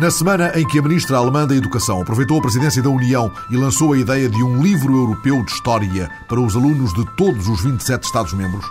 Na semana em que a ministra alemã da Educação aproveitou a presidência da União e lançou a ideia de um livro europeu de história para os alunos de todos os 27 Estados-membros,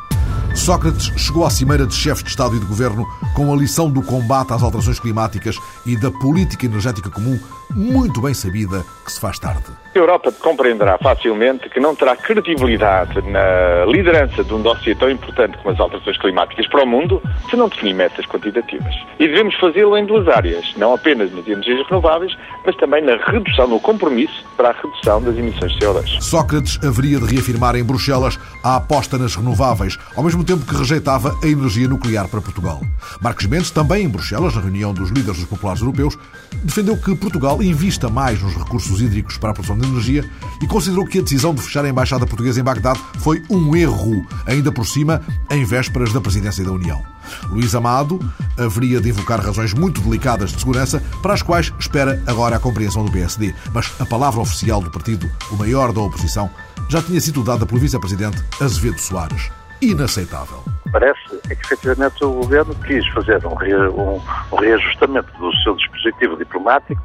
Sócrates chegou à cimeira de chefes de Estado e de Governo com a lição do combate às alterações climáticas e da política energética comum muito bem sabida que se faz tarde. A Europa compreenderá facilmente que não terá credibilidade na liderança de um dossiê tão importante como as alterações climáticas para o mundo se não definir metas quantitativas. E devemos fazê-lo em duas áreas, não apenas nas energias renováveis, mas também na redução, no compromisso para a redução das emissões de CO2. Sócrates haveria de reafirmar em Bruxelas a aposta nas renováveis, ao mesmo tempo que rejeitava a energia nuclear para Portugal. Marcos Mendes, também em Bruxelas, na reunião dos líderes dos populares europeus, defendeu que Portugal invista mais nos recursos hídricos para a produção de energia e considerou que a decisão de fechar a embaixada portuguesa em Bagdade foi um erro, ainda por cima, em vésperas da presidência da União. Luís Amado haveria de invocar razões muito delicadas de segurança, para as quais espera agora a compreensão do PSD. Mas a palavra oficial do partido, o maior da oposição, já tinha sido dada pelo vice-presidente Azevedo Soares. Inaceitável. Parece é que, efetivamente, o governo quis fazer um, um, um reajustamento do seu dispositivo diplomático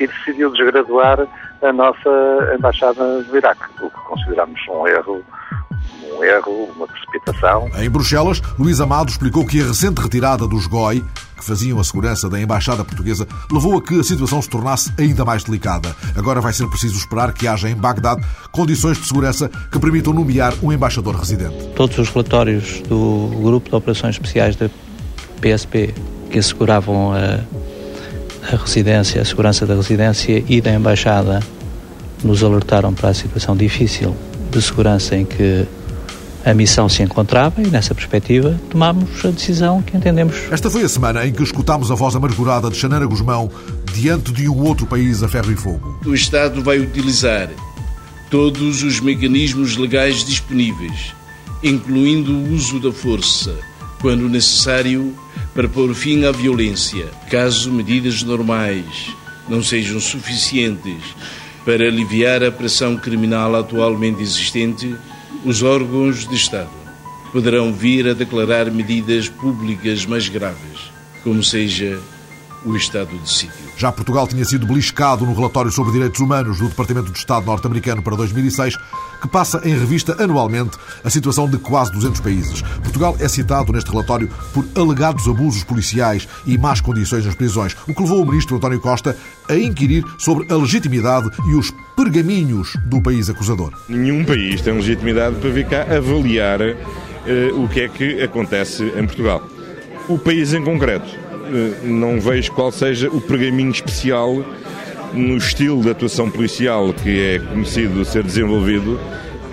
e decidiu desgraduar a nossa embaixada do Iraque, o que consideramos um erro um erro, uma precipitação. Em Bruxelas, Luís Amado explicou que a recente retirada dos GOI, que faziam a segurança da Embaixada Portuguesa, levou a que a situação se tornasse ainda mais delicada. Agora vai ser preciso esperar que haja em Bagdade condições de segurança que permitam nomear um embaixador residente. Todos os relatórios do Grupo de Operações Especiais da PSP que asseguravam a, a residência, a segurança da residência e da Embaixada nos alertaram para a situação difícil de segurança em que a missão se encontrava e, nessa perspectiva, tomámos a decisão que entendemos. Esta foi a semana em que escutámos a voz amargurada de Xanana Guzmão diante de um outro país a ferro e fogo. O Estado vai utilizar todos os mecanismos legais disponíveis, incluindo o uso da força, quando necessário, para pôr fim à violência. Caso medidas normais não sejam suficientes para aliviar a pressão criminal atualmente existente, os órgãos de Estado poderão vir a declarar medidas públicas mais graves, como seja o estado de sítio. Já Portugal tinha sido beliscado no relatório sobre direitos humanos do Departamento de Estado norte-americano para 2006, que passa em revista anualmente a situação de quase 200 países. Portugal é citado neste relatório por alegados abusos policiais e más condições nas prisões, o que levou o ministro António Costa a inquirir sobre a legitimidade e os pergaminhos do país acusador. Nenhum país tem legitimidade para vir cá avaliar uh, o que é que acontece em Portugal. O país em concreto eh, não vejo qual seja o pergaminho especial no estilo de atuação policial que é conhecido ser desenvolvido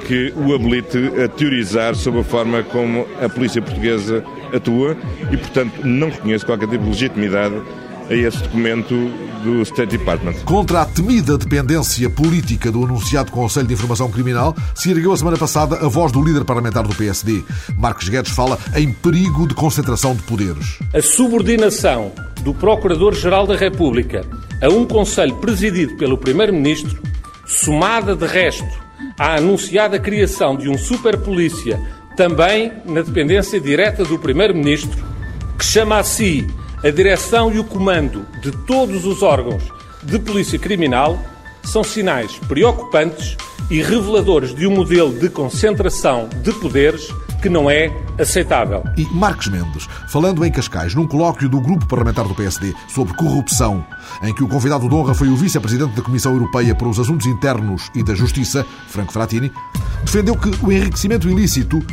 que o habilite a teorizar sobre a forma como a polícia portuguesa atua e, portanto, não reconheço qualquer tipo de legitimidade a esse documento do State Department. Contra a temida dependência política do anunciado Conselho de Informação Criminal, se ergueu a semana passada a voz do líder parlamentar do PSD. Marcos Guedes fala em perigo de concentração de poderes. A subordinação do Procurador-Geral da República a um Conselho presidido pelo Primeiro-Ministro, somada de resto à anunciada criação de um superpolícia também na dependência direta do Primeiro-Ministro, que chama a si a direção e o comando de todos os órgãos de polícia criminal são sinais preocupantes e reveladores de um modelo de concentração de poderes que não é aceitável. E Marcos Mendes, falando em Cascais, num colóquio do grupo parlamentar do PSD sobre corrupção, em que o convidado de honra foi o vice-presidente da Comissão Europeia para os Assuntos Internos e da Justiça, Franco Frattini, defendeu que o enriquecimento ilícito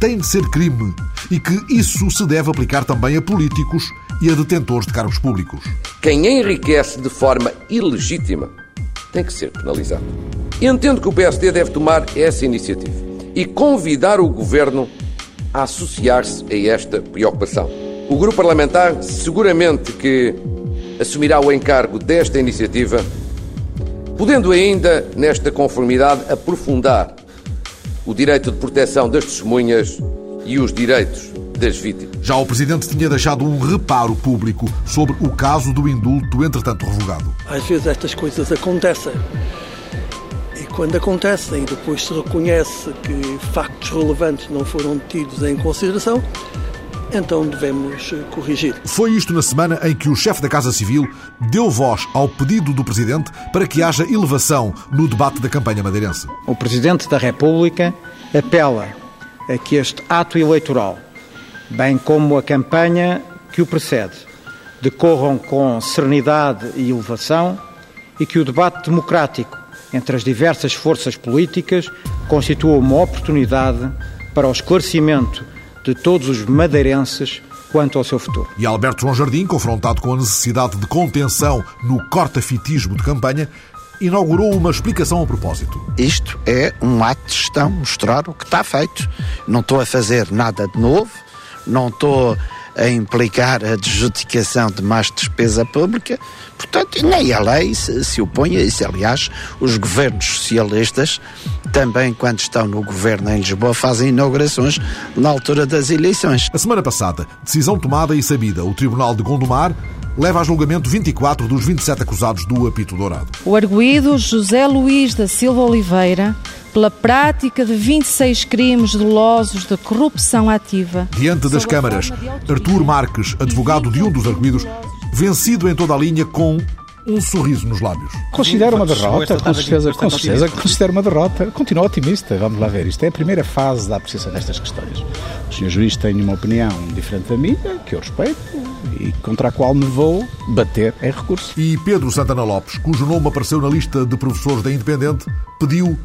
tem de ser crime e que isso se deve aplicar também a políticos e a detentores de cargos públicos. Quem enriquece de forma ilegítima tem que ser penalizado. Entendo que o PSD deve tomar essa iniciativa e convidar o governo a associar-se a esta preocupação. O grupo parlamentar seguramente que assumirá o encargo desta iniciativa, podendo ainda, nesta conformidade, aprofundar o direito de proteção das testemunhas e os direitos das vítimas. Já o Presidente tinha deixado um reparo público sobre o caso do indulto, entretanto revogado. Às vezes estas coisas acontecem. Quando acontecem e depois se reconhece que factos relevantes não foram tidos em consideração, então devemos corrigir. Foi isto na semana em que o chefe da Casa Civil deu voz ao pedido do Presidente para que haja elevação no debate da campanha madeirense. O Presidente da República apela a que este ato eleitoral, bem como a campanha que o precede, decorram com serenidade e elevação e que o debate democrático entre as diversas forças políticas constitua uma oportunidade para o esclarecimento de todos os madeirenses quanto ao seu futuro. E Alberto João Jardim, confrontado com a necessidade de contenção no corta-fitismo de campanha, inaugurou uma explicação a propósito. Isto é um ato de gestão, mostrar o que está feito. Não estou a fazer nada de novo, não estou a implicar a adjudicação de mais despesa pública, portanto, nem a lei se, se opõe a isso. Aliás, os governos socialistas, também quando estão no governo em Lisboa, fazem inaugurações na altura das eleições. A semana passada, decisão tomada e sabida, o Tribunal de Gondomar leva a julgamento 24 dos 27 acusados do apito dourado. O arguído José Luís da Silva Oliveira pela prática de 26 crimes dolosos de corrupção ativa. Diante das câmaras, Artur Marques, advogado de um dos arguídos, vencido em toda a linha com um sorriso nos lábios. Considero uma derrota, com certeza, com certeza considero uma derrota. Continuo otimista, vamos lá ver. Isto é a primeira fase da apreciação destas questões. O senhor juiz tem uma opinião diferente da minha, que eu respeito, e contra a qual me vou bater em recurso. E Pedro Santana Lopes, cujo nome apareceu na lista de professores da Independente, pediu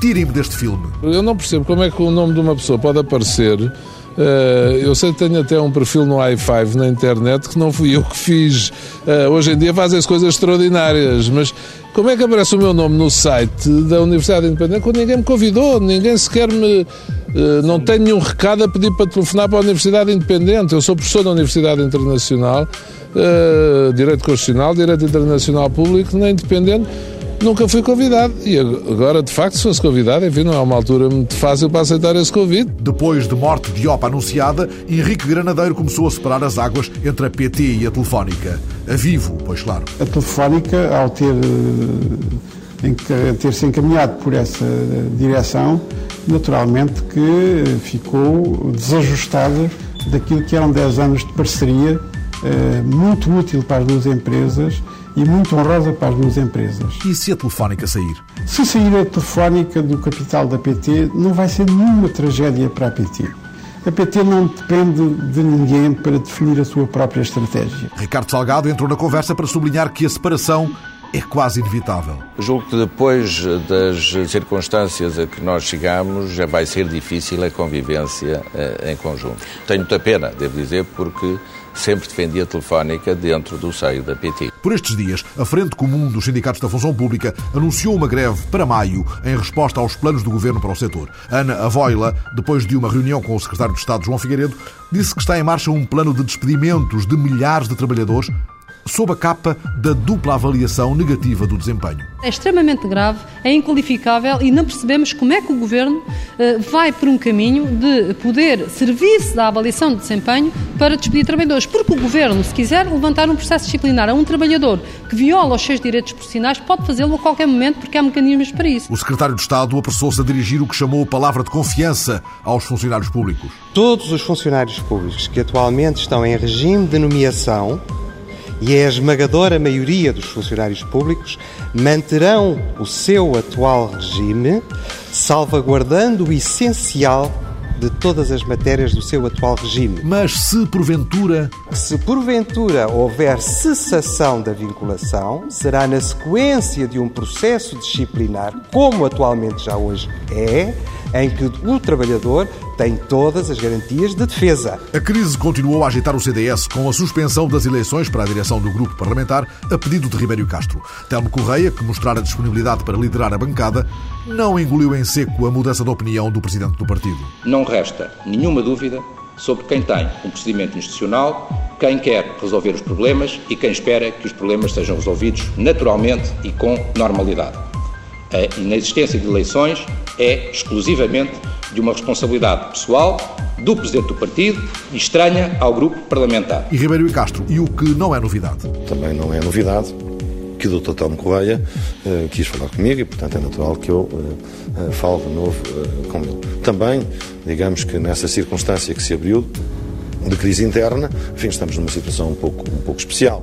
tirem-me deste filme. Eu não percebo como é que o nome de uma pessoa pode aparecer. Uh, eu sei que tenho até um perfil no i5 na internet que não fui eu que fiz. Uh, hoje em dia fazem-se coisas extraordinárias, mas como é que aparece o meu nome no site da Universidade Independente quando ninguém me convidou, ninguém sequer me. Uh, não tenho nenhum recado a pedir para telefonar para a Universidade Independente. Eu sou professor da Universidade Internacional, Direito Constitucional, Direito Internacional Público, na Independente nunca fui convidado. E agora, de facto, se fosse convidado, enfim, não é uma altura muito fácil para aceitar esse convite. Depois de morte de OPA anunciada, Henrique Granadeiro começou a separar as águas entre a PT e a Telefónica. A vivo, pois claro. A Telefónica, ao ter, ter se encaminhado por essa direção, naturalmente que ficou desajustada daquilo que eram 10 anos de parceria eh, muito útil para as duas empresas e muito honrosa para as duas empresas. E se a Telefónica sair? Se sair a Telefónica do capital da PT, não vai ser nenhuma tragédia para a PT. A PT não depende de ninguém para definir a sua própria estratégia. Ricardo Salgado entrou na conversa para sublinhar que a separação é quase inevitável. Julgo que depois das circunstâncias a que nós chegamos, já vai ser difícil a convivência eh, em conjunto. Tenho muita pena, devo dizer, porque sempre defendi a telefónica dentro do seio da PT. Por estes dias, a Frente Comum dos Sindicatos da Função Pública anunciou uma greve para maio em resposta aos planos do governo para o setor. Ana Avoila, depois de uma reunião com o secretário de Estado João Figueiredo, disse que está em marcha um plano de despedimentos de milhares de trabalhadores sob a capa da dupla avaliação negativa do desempenho. É extremamente grave, é inqualificável e não percebemos como é que o Governo eh, vai por um caminho de poder servir-se da avaliação de desempenho para despedir trabalhadores. Porque o Governo, se quiser levantar um processo disciplinar a um trabalhador que viola os seus direitos profissionais, pode fazê-lo a qualquer momento porque há mecanismos para isso. O Secretário de Estado apressou-se a dirigir o que chamou palavra de confiança aos funcionários públicos. Todos os funcionários públicos que atualmente estão em regime de nomeação e é a esmagadora maioria dos funcionários públicos, manterão o seu atual regime, salvaguardando o essencial de todas as matérias do seu atual regime. Mas se porventura. Se porventura houver cessação da vinculação, será na sequência de um processo disciplinar, como atualmente já hoje é, em que o trabalhador tem todas as garantias de defesa. A crise continuou a agitar o CDS com a suspensão das eleições para a direção do grupo parlamentar a pedido de Ribeiro Castro. Telmo Correia, que mostrara disponibilidade para liderar a bancada, não engoliu em seco a mudança de opinião do presidente do partido. Não resta nenhuma dúvida sobre quem tem um procedimento institucional, quem quer resolver os problemas e quem espera que os problemas sejam resolvidos naturalmente e com normalidade. A inexistência de eleições é exclusivamente de uma responsabilidade pessoal do Presidente do Partido e estranha ao grupo parlamentar. E Ribeiro e Castro, e o que não é novidade? Também não é novidade que o Dr. Telmo Correia uh, quis falar comigo e, portanto, é natural que eu uh, uh, fale de novo com ele. Também, digamos que nessa circunstância que se abriu, de crise interna, enfim, estamos numa situação um pouco, um pouco especial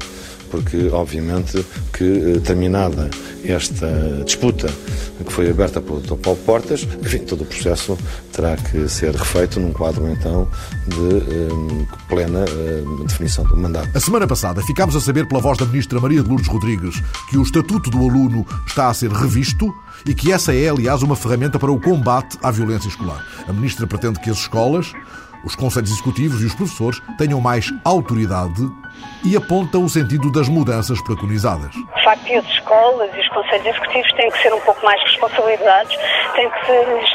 porque obviamente que eh, terminada esta disputa que foi aberta pelo Dr. Paulo Portas, enfim, todo o processo terá que ser refeito num quadro então de eh, plena eh, definição do mandato. A semana passada ficámos a saber pela voz da ministra Maria de Lourdes Rodrigues que o estatuto do aluno está a ser revisto e que essa é, aliás, uma ferramenta para o combate à violência escolar. A ministra pretende que as escolas os conselhos executivos e os professores tenham mais autoridade e aponta o sentido das mudanças preconizadas. De facto, as escolas e os conselhos executivos têm que ser um pouco mais responsabilizados, têm que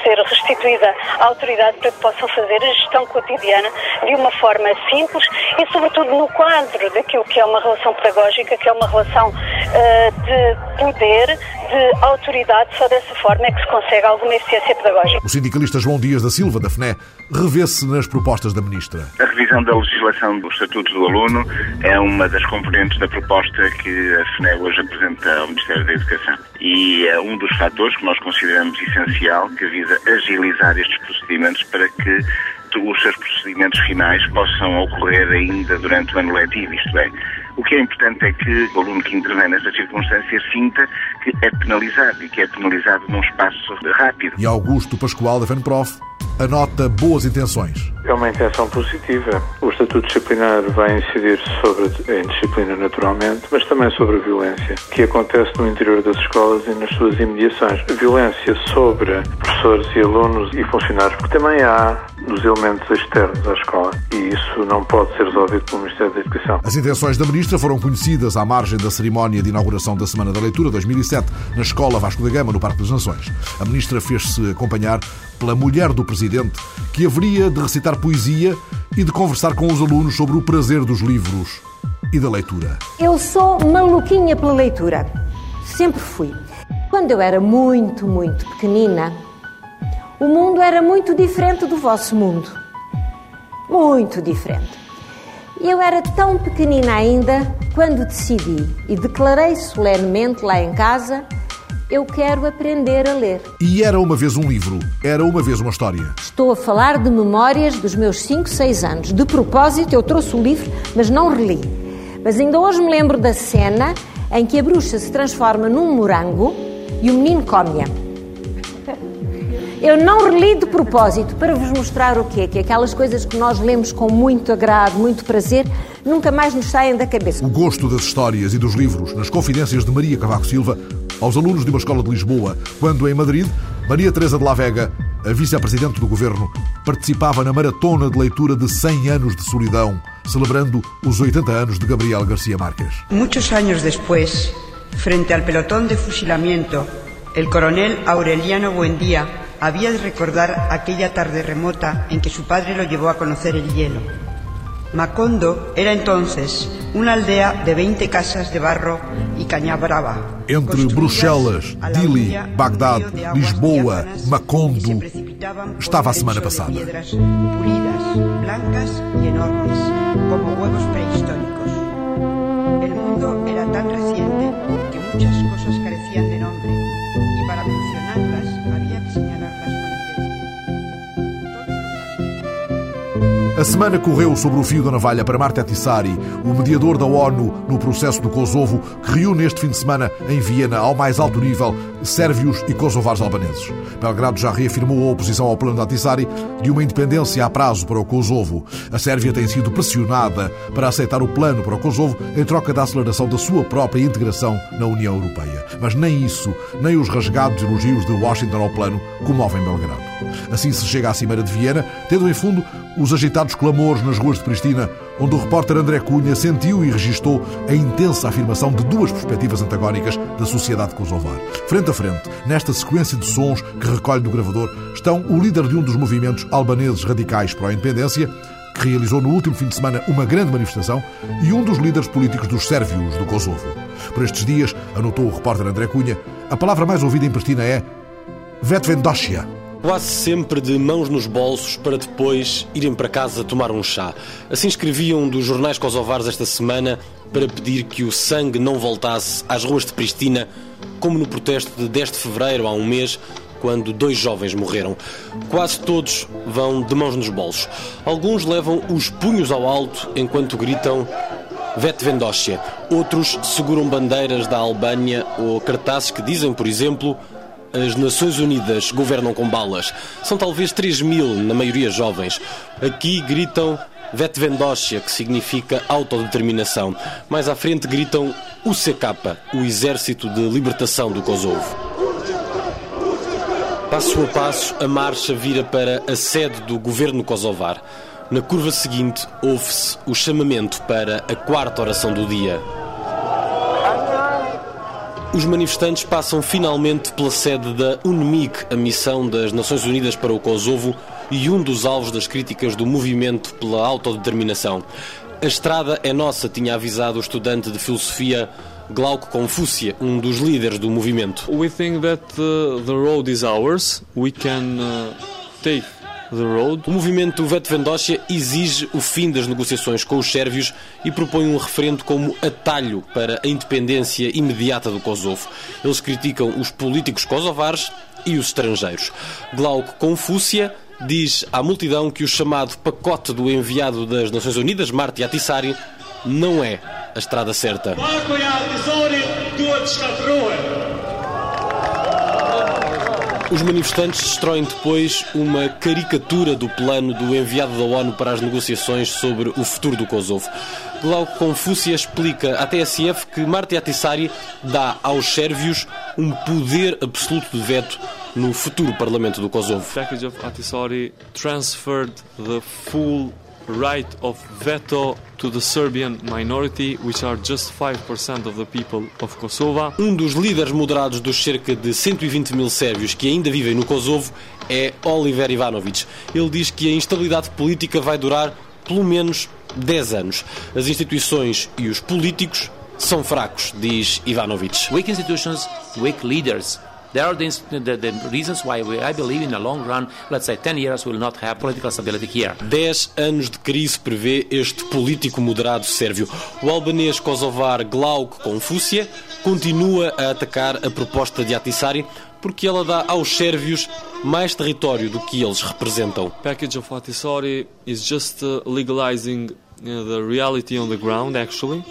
ser restituída a autoridade para que possam fazer a gestão cotidiana de uma forma simples e, sobretudo, no quadro daquilo que é uma relação pedagógica, que é uma relação uh, de poder, de autoridade. Só dessa forma é que se consegue alguma eficiência pedagógica. O sindicalista João Dias da Silva, da FNE, revê-se nas propostas da Ministra. A revisão da legislação do Estatuto do Aluno é uma das componentes da proposta que a FNE hoje apresenta ao Ministério da Educação. E é um dos fatores que nós consideramos essencial que visa agilizar estes procedimentos para que os seus procedimentos finais possam ocorrer ainda durante o ano letivo, isto é, o que é importante é que o aluno que intervém nesta circunstância sinta que é penalizado e que é penalizado num espaço rápido. E Augusto Pascoal, da FENPROF, anota boas intenções. É uma intenção positiva. O Estatuto Disciplinar vai incidir sobre a indisciplina naturalmente, mas também sobre a violência que acontece no interior das escolas e nas suas imediações. A violência sobre professores e alunos e funcionários, porque também há nos elementos externos à escola e isso não pode ser resolvido pelo Ministério da Educação. As intenções da Ministra foram conhecidas à margem da cerimónia de inauguração da Semana da Leitura 2007 na Escola Vasco da Gama, no Parque das Nações. A Ministra fez-se acompanhar pela mulher do Presidente, que haveria de recitar poesia e de conversar com os alunos sobre o prazer dos livros e da leitura. Eu sou maluquinha pela leitura. Sempre fui. Quando eu era muito, muito pequenina, o mundo era muito diferente do vosso mundo. Muito diferente. Eu era tão pequenina ainda quando decidi e declarei solenemente lá em casa eu quero aprender a ler. E era uma vez um livro, era uma vez uma história. Estou a falar de memórias dos meus 5, 6 anos. De propósito, eu trouxe o livro, mas não reli. Mas ainda hoje me lembro da cena em que a bruxa se transforma num morango e o menino come-a. Eu não reli de propósito para vos mostrar o quê? Que aquelas coisas que nós lemos com muito agrado, muito prazer, nunca mais nos saem da cabeça. O gosto das histórias e dos livros nas confidências de Maria Cavaco Silva aos alunos de uma escola de Lisboa, quando em Madrid, Maria Teresa de la Vega, a vice-presidente do governo, participava na maratona de leitura de 100 anos de solidão, celebrando os 80 anos de Gabriel García Márquez. Muitos anos depois, frente ao pelotón de fusilamiento, el coronel Aureliano Buendía había de recordar aquella tarde remota en que su padre lo llevó a conocer el hielo. Macondo era entonces una aldea de 20 casas de barro y caña brava. Entre Bruxelas, Dili, Bagdad, Lisboa, Macondo, estava a semana passada. Piedras pulidas, blancas y enormes, como huevos prehistóricos. El mundo era tan reciente que muchas cosas A semana correu sobre o fio da navalha para Marta Tissari, o mediador da ONU no processo do Kosovo, que reúne este fim de semana em Viena, ao mais alto nível, sérvios e kosovares albaneses. Belgrado já reafirmou a oposição ao plano da Tissari de uma independência a prazo para o Kosovo. A Sérvia tem sido pressionada para aceitar o plano para o Kosovo em troca da aceleração da sua própria integração na União Europeia. Mas nem isso, nem os rasgados elogios de Washington ao plano comovem Belgrado. Assim se chega à Cimeira de Viena, tendo em fundo os agitados clamores nas ruas de Pristina, onde o repórter André Cunha sentiu e registou a intensa afirmação de duas perspectivas antagónicas da sociedade kosovar. Frente a frente, nesta sequência de sons que recolhe do gravador, estão o líder de um dos movimentos albaneses radicais para a independência que realizou no último fim de semana uma grande manifestação, e um dos líderes políticos dos sérvios do Kosovo. Por estes dias, anotou o repórter André Cunha, a palavra mais ouvida em Pristina é Vetvendosia. Quase sempre de mãos nos bolsos para depois irem para casa tomar um chá. Assim escreviam dos jornais kosovares esta semana para pedir que o sangue não voltasse às ruas de Pristina, como no protesto de 10 de fevereiro, há um mês, quando dois jovens morreram. Quase todos vão de mãos nos bolsos. Alguns levam os punhos ao alto enquanto gritam Vetvendosia. Outros seguram bandeiras da Albânia ou cartazes que dizem, por exemplo, as Nações Unidas governam com balas. São talvez 3 mil, na maioria jovens. Aqui gritam Vetvendosia, que significa autodeterminação. Mais à frente gritam UCK, o Exército de Libertação do Kosovo. Passo a passo, a marcha vira para a sede do governo kosovar. Na curva seguinte, ouve-se o chamamento para a quarta oração do dia. Os manifestantes passam finalmente pela sede da UNMIC, a missão das Nações Unidas para o Kosovo e um dos alvos das críticas do movimento pela autodeterminação. A estrada é nossa, tinha avisado o estudante de filosofia Glauco Confúcia, um dos líderes do movimento. We think that uh, the road is ours. We can uh, take o movimento Vetvendosia exige o fim das negociações com os sérvios e propõe um referendo como atalho para a independência imediata do Kosovo. Eles criticam os políticos kosovares e os estrangeiros. Glauco Confúcia diz à multidão que o chamado pacote do enviado das Nações Unidas, Marti Atissari, não é a estrada certa. Os manifestantes destroem depois uma caricatura do plano do enviado da ONU para as negociações sobre o futuro do Kosovo. Glauco Confúcia explica à TSF que Marti Atissari dá aos sérvios um poder absoluto de veto no futuro Parlamento do Kosovo. The package of Atissari transferred the full right of veto to the Serbian minority, which are just 5% of the people of Kosovo. Um dos líderes moderados dos cerca de 120 mil sérvios que ainda vivem no Kosovo é Oliver Ivanovic. Ele diz que a instabilidade política vai durar pelo menos 10 anos. As instituições e os políticos são fracos, diz Ivanovic. Weak institutions, weak leaders. There are the, the, the reasons why we, I believe in the long run, let's say 10 years, we will not have political stability here. 10 anos de crise prevê este político moderado sérvio. O albanês kosovar Glauco Confúcia continua a atacar a proposta de Atissari porque ela dá aos sérvios mais território do que eles representam. Package of Atissari is just uh, legalizing the reality on the ground actually.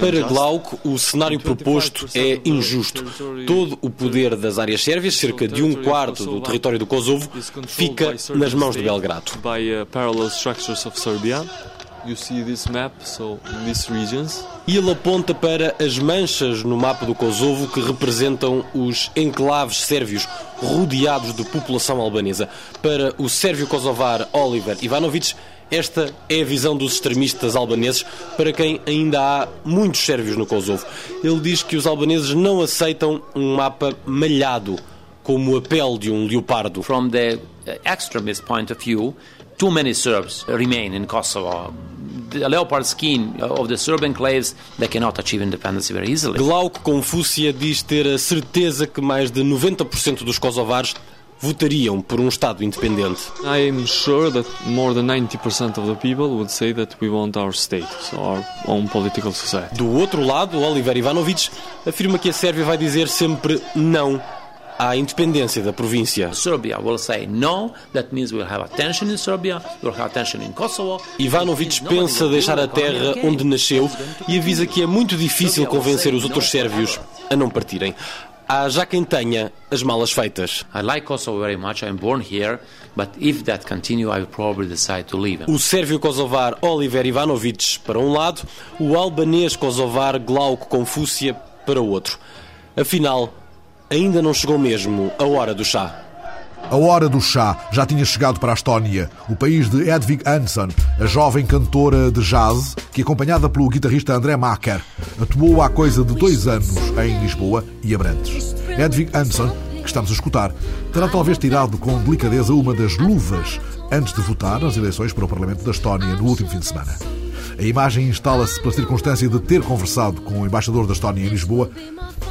Para Glauco, o cenário proposto é injusto. Todo o poder das áreas sérvias, cerca de um quarto do território do Kosovo, fica nas mãos de Belgrado. E ele aponta para as manchas no mapa do Kosovo que representam os enclaves sérvios rodeados de população albanesa. Para o sérvio kosovar Oliver Ivanovic, esta é a visão dos extremistas albaneses, para quem ainda há muitos sérvios no Kosovo. Ele diz que os albaneses não aceitam um mapa malhado, como a pele de um leopardo. From the extremist point of view, too many Serbs remain in Kosovo. The leopard skin of the Serb enclaves, they cannot achieve independence very easily. Glauco Confúcia diz ter a certeza que mais de 90% dos kosovares votariam por um Estado independente. I am sure that more than 90% of the people would say that we want our state, so our own political society. Do outro lado, Oliver Ivanovic afirma que a Sérvia vai dizer sempre não à independência da província. Serbia will say no, that means we'll have a tension in Serbia, we'll have tension in Kosovo. Ivanovic pensa deixar a terra onde nasceu e avisa que é muito difícil convencer os outros sérvios a não partirem. Há já quem tenha as malas feitas. Like here, continue. O sérvio kosovar Oliver Ivanovic para um lado, o albanês kosovar Glauco Confúcia para o outro. Afinal, ainda não chegou mesmo a hora do chá. A hora do chá já tinha chegado para a Estónia, o país de Edvig Hansson, a jovem cantora de jazz que, acompanhada pelo guitarrista André Macker, atuou há coisa de dois anos em Lisboa e Abrantes. Edvig Hansson, que estamos a escutar, terá talvez tirado com delicadeza uma das luvas antes de votar nas eleições para o Parlamento da Estónia no último fim de semana. A imagem instala-se pela circunstância de ter conversado com o embaixador da Estónia em Lisboa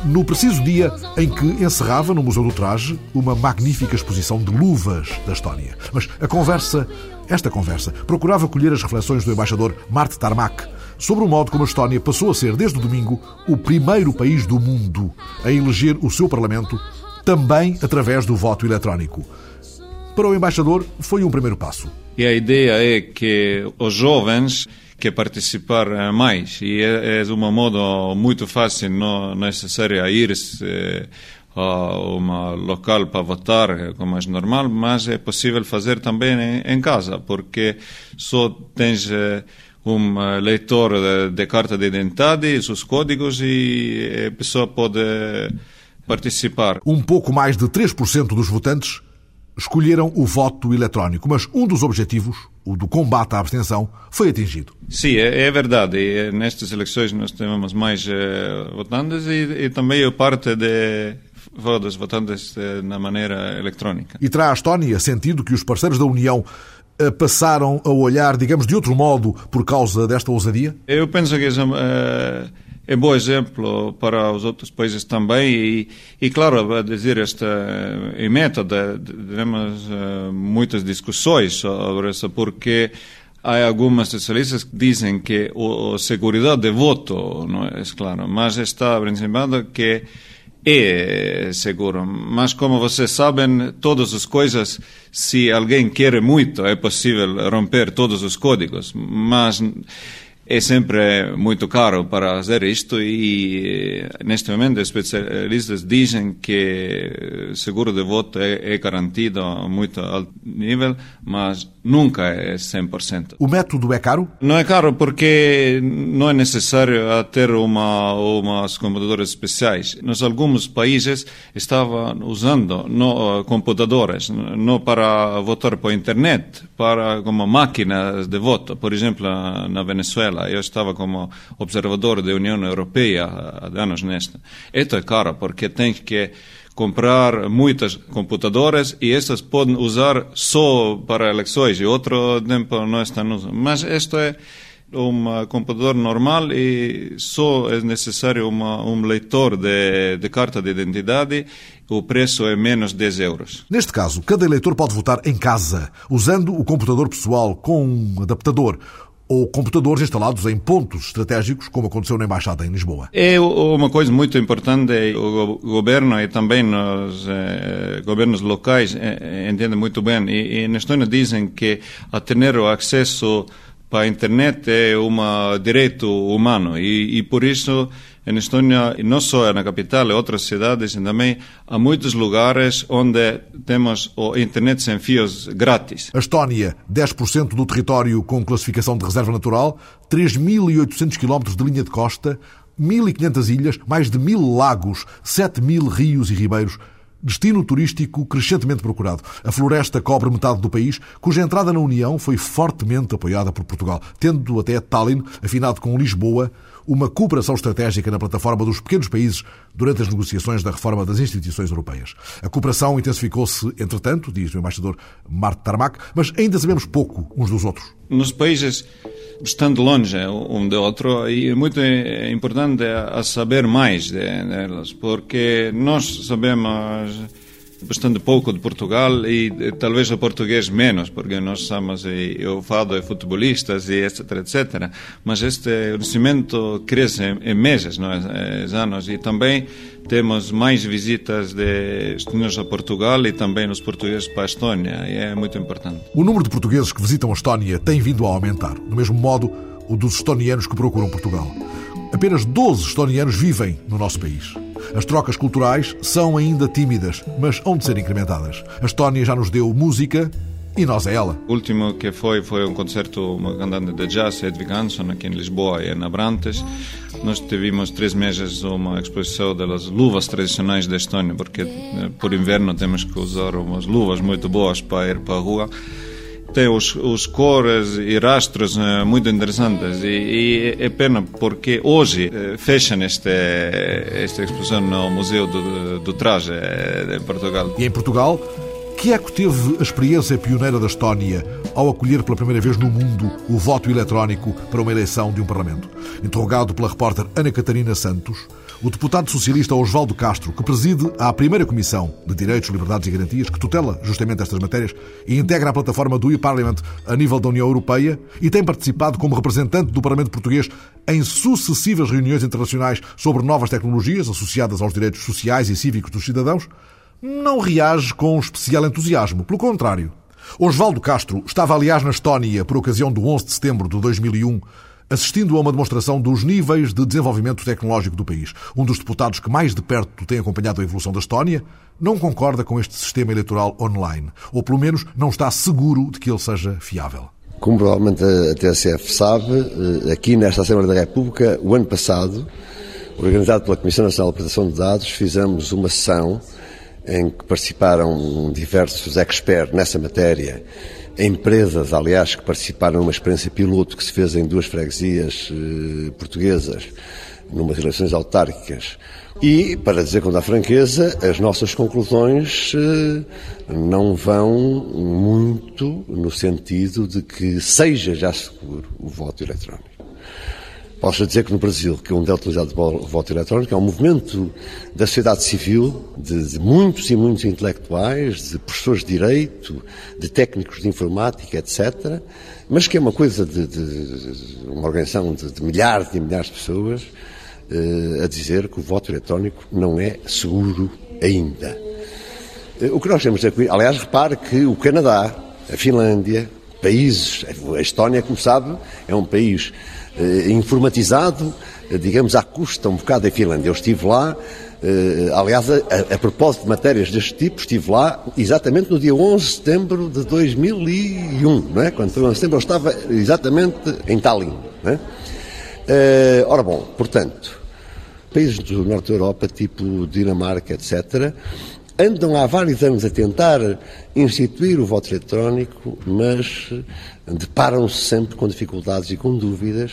no preciso dia em que encerrava no Museu do Traje uma magnífica exposição de luvas da Estónia. Mas a conversa, esta conversa, procurava colher as reflexões do embaixador Mart Tarmac sobre o modo como a Estónia passou a ser, desde o domingo, o primeiro país do mundo a eleger o seu Parlamento, também através do voto eletrónico. Para o embaixador, foi um primeiro passo. E a ideia é que os jovens que participar eh, mais e é, é um modo muito fácil, não necessário ir eh, a um local para votar, como é normal, mas é possível fazer também em, casa, porque só tens eh, um leitor de, de carta de identidade, seus códigos e a pessoa pode participar. Um pouco mais de 3% dos votantes escolheram o voto eletrónico, mas um dos objetivos, o do combate à abstenção, foi atingido. Sim, é, é verdade. E eh, nestas eleições nós temos mais uh, votantes e, e também parte de votos votantes uh, na maneira eletrónica. E terá a Estónia sentido que os parceiros da União passaram a olhar, digamos, de outro modo por causa desta ousadia? Eu penso que é bom exemplo para os outros países também e, e claro, a dizer esta em método temos uh, muitas discussões sobre isso porque há algumas especialistas que dizem que a segurança de voto não é claro, mas está principalmente que é seguro. Mas como vocês sabem, todas as coisas, se alguém quer muito, é possível romper todos os códigos. Mas é sempre muito caro para fazer isto e neste momento especialistas dizem que seguro de voto é, é garantido a muito alto nível, mas nunca é 100%. O método é caro? Não é caro porque não é necessário ter uma umas computadoras especiais. Nos alguns países estavam usando no, computadores não para votar por internet, para como máquinas de voto. Por exemplo, na Venezuela, eu estava como observador da União Europeia há anos nesta. Isto é caro porque tem que comprar muitas computadoras e estas podem usar só para eleições e outro tempo não estão usando. Mas isto é um computador normal e só é necessário uma, um leitor de, de, carta de identidade. O preço é menos 10 euros. Neste caso, cada eleitor pode votar em casa, usando o computador pessoal com um adaptador ou computadores instalados em pontos estratégicos, como aconteceu na Embaixada em Lisboa. É uma coisa muito importante, o governo e também os eh, governos locais eh, entendem muito bem, e, e na Estónia dizem que a ter o acesso para a internet é um direito humano, e, e por isso em Estónia, não só na capital, em outras cidades, também há muitos lugares onde temos o internet sem fios grátis. A Estónia, 10% do território com classificação de reserva natural, 3.800 km de linha de costa, 1.500 ilhas, mais de 1.000 lagos, 7.000 rios e ribeiros, destino turístico crescentemente procurado. A floresta cobre metade do país, cuja entrada na União foi fortemente apoiada por Portugal, tendo até Tallinn, afinado com Lisboa, uma cooperação estratégica na plataforma dos pequenos países durante as negociações da reforma das instituições europeias. A cooperação intensificou-se, entretanto, diz o embaixador Mart Tarmac, mas ainda sabemos pouco uns dos outros. Nos países estando longe um do outro, e é muito importante a saber mais delas, porque nós sabemos bastante pouco de Portugal e talvez o português menos, porque nós somos, eu falo de futebolistas e etc, etc. Mas este conhecimento cresce em meses, não é? anos, e também temos mais visitas de estudantes a Portugal e também os portugueses para a Estónia, e é muito importante. O número de portugueses que visitam a Estónia tem vindo a aumentar, do mesmo modo o dos estonianos que procuram Portugal. Apenas 12 estonianos vivem no nosso país. As trocas culturais são ainda tímidas, mas hão de ser incrementadas. A Estónia já nos deu música e nós é ela. O último que foi foi um concerto uma cantante de jazz, Edvig Hansson, aqui em Lisboa e na Abrantes. Nós tivemos três meses uma exposição das luvas tradicionais da Estónia, porque eh, por inverno temos que usar umas luvas muito boas para ir para a rua tem os, os cores e rastros uh, muito interessantes e, e, é pena porque hoje uh, fecham este, esta exposição no Museu do, do Traje em Portugal. E em Portugal, Que eco teve a experiência pioneira da Estónia ao acolher pela primeira vez no mundo o voto eletrónico para uma eleição de um Parlamento? Interrogado pela repórter Ana Catarina Santos, o deputado socialista Osvaldo Castro, que preside a primeira Comissão de Direitos, Liberdades e Garantias, que tutela justamente estas matérias e integra a plataforma do e-Parliament a nível da União Europeia e tem participado como representante do Parlamento Português em sucessivas reuniões internacionais sobre novas tecnologias associadas aos direitos sociais e cívicos dos cidadãos, não reage com especial entusiasmo. Pelo contrário. Osvaldo Castro estava, aliás, na Estónia por ocasião do 11 de setembro de 2001 assistindo a uma demonstração dos níveis de desenvolvimento tecnológico do país. Um dos deputados que mais de perto tem acompanhado a evolução da Estónia não concorda com este sistema eleitoral online, ou pelo menos não está seguro de que ele seja fiável. Como provavelmente a TSF sabe, eh, aqui nesta Assembleia da República, o ano passado, organizado pela Comissão Nacional de Proteção de Dados, fizemos uma sessão em que participaram diversos experts nessa matéria empresas, aliás, que participaram numa experiência piloto que se fez em duas freguesias eh, portuguesas, numas eleições autárquicas. E, para dizer com toda a franqueza, as nossas conclusões eh, não vão muito no sentido de que seja já seguro o voto eletrónico. Posso dizer que no Brasil, que é onde é utilizado o voto eletrónico, é um movimento da sociedade civil, de, de, muitos e muitos intelectuais, de professores de direito, de técnicos de informática, etc., mas que é uma coisa de, de uma organização de, milhares e milhares de pessoas eh, a dizer que o voto eletrónico não é seguro ainda. Eh, o que nós temos aqui, aliás, repare que o Canadá, a Finlândia, países, a Estónia, como sabe, é um país eh, informatizado, eh, digamos, à custa um bocado da Finlândia. Eu estive lá, eh, aliás, a, a, propósito de matérias deste tipo, estive lá exatamente no dia 11 de setembro de 2001, não é? Quando foi 11 de setembro, eu estava exatamente em Tallinn, não é? ora bom, portanto, países do norte da Europa, tipo Dinamarca, etc., andam há vários anos a tentar instituir o voto eletrónico, mas deparam-se sempre com dificuldades e com dúvidas,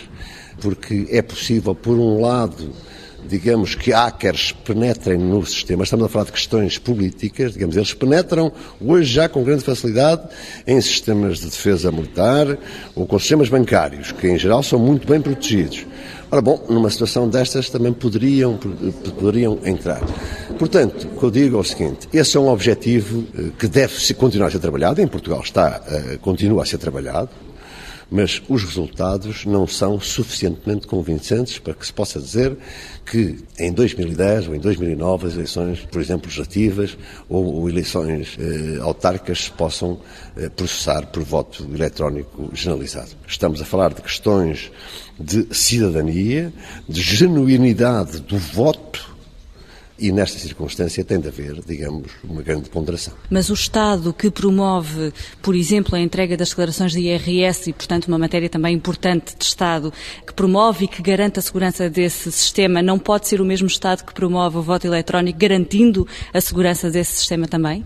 porque é possível, por um lado, digamos que hackers penetrem no sistema, estamos a falar de questões políticas, digamos, eles penetram hoje já com grande facilidade em sistemas de defesa militar ou com sistemas bancários, que em geral são muito bem protegidos. Ora bom, numa situação destas também poderiam, poderiam entrar. Portanto, o que eu digo é o seguinte, esse é um objetivo eh, que deve continuar a ser trabalhado, em Portugal está, eh, continua a ser trabalhado, mas os resultados não são suficientemente convincentes para que se possa dizer que em 2010 ou em 2009 as eleições, por exemplo, legislativas ou, ou eleições eh, autárquicas se possam eh, processar por voto eletrónico generalizado. Estamos a falar de questões de cidadania, de genuinidade do voto e nesta circunstância tem de haver, digamos, uma grande ponderação. Mas o Estado que promove, por exemplo, a entrega das declarações de IRS e, portanto, uma matéria também importante de Estado, que promove e que garante a segurança desse sistema, não pode ser o mesmo Estado que promove o voto eletrónico, garantindo a segurança desse sistema também?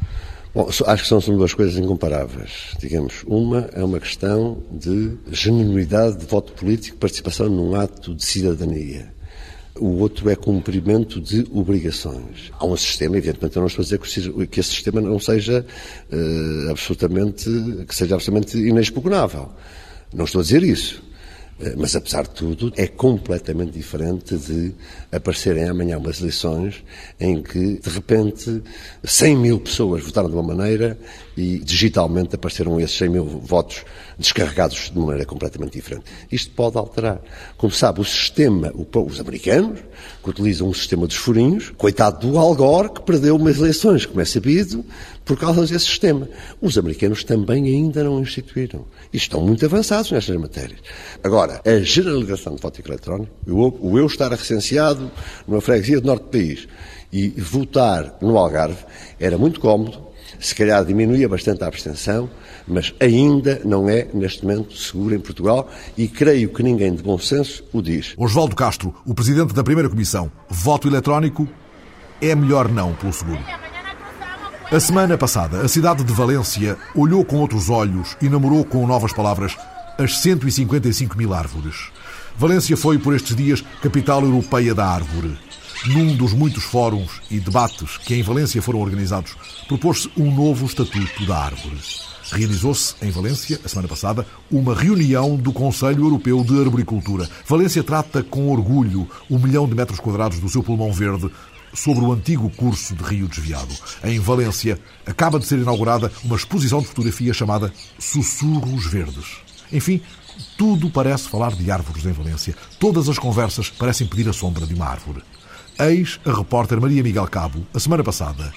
Bom, acho que são, são duas coisas incomparáveis. Digamos, uma é uma questão de genuinidade de voto político, participação num ato de cidadania. O outro é cumprimento de obrigações. Há um sistema, evidentemente, eu não estou a dizer que esse sistema não seja uh, absolutamente, que seja absolutamente inexpugnável. Não estou a dizer isso. Eh, mas, apesar de tudo, é completamente diferente de aparecerem amanhã umas eleições em que, de repente, 100 mil pessoas votaram de uma maneira e digitalmente apareceram esses 100 mil votos descarregados de uma maneira completamente diferente. Isto pode alterar. Como sabe, o sistema, os americanos, que utilizam um sistema dos furinhos, coitado do Al Gore, que perdeu umas eleições, como é sabido, por causa desse sistema. Os americanos também ainda não instituíram. E estão muito avançados nestas matérias. Agora, a generalização de voto eletrónico, o eu estar recenseado numa freguesia do norte do país e votar no Algarve, era muito cómodo, se calhar diminuía bastante a abstenção, mas ainda não é, neste momento, seguro em Portugal e creio que ninguém de bom senso o diz. Osvaldo Castro, o presidente da primeira comissão, voto eletrónico é melhor não pelo seguro. A semana passada, a cidade de Valência olhou com outros olhos e namorou com novas palavras as 155 mil árvores. Valência foi, por estes dias, capital europeia da árvore. Num dos muitos fóruns e debates que em Valência foram organizados, propôs-se um novo Estatuto da Árvore. Realizou-se em Valência, a semana passada, uma reunião do Conselho Europeu de Arboricultura. Valência trata com orgulho o milhão de metros quadrados do seu pulmão verde sobre o antigo curso de Rio Desviado. Em Valência, acaba de ser inaugurada uma exposição de fotografia chamada Sussurros Verdes. Enfim, tudo parece falar de árvores em Valência. Todas as conversas parecem pedir a sombra de uma árvore. Eis a repórter Maria Miguel Cabo, a semana passada,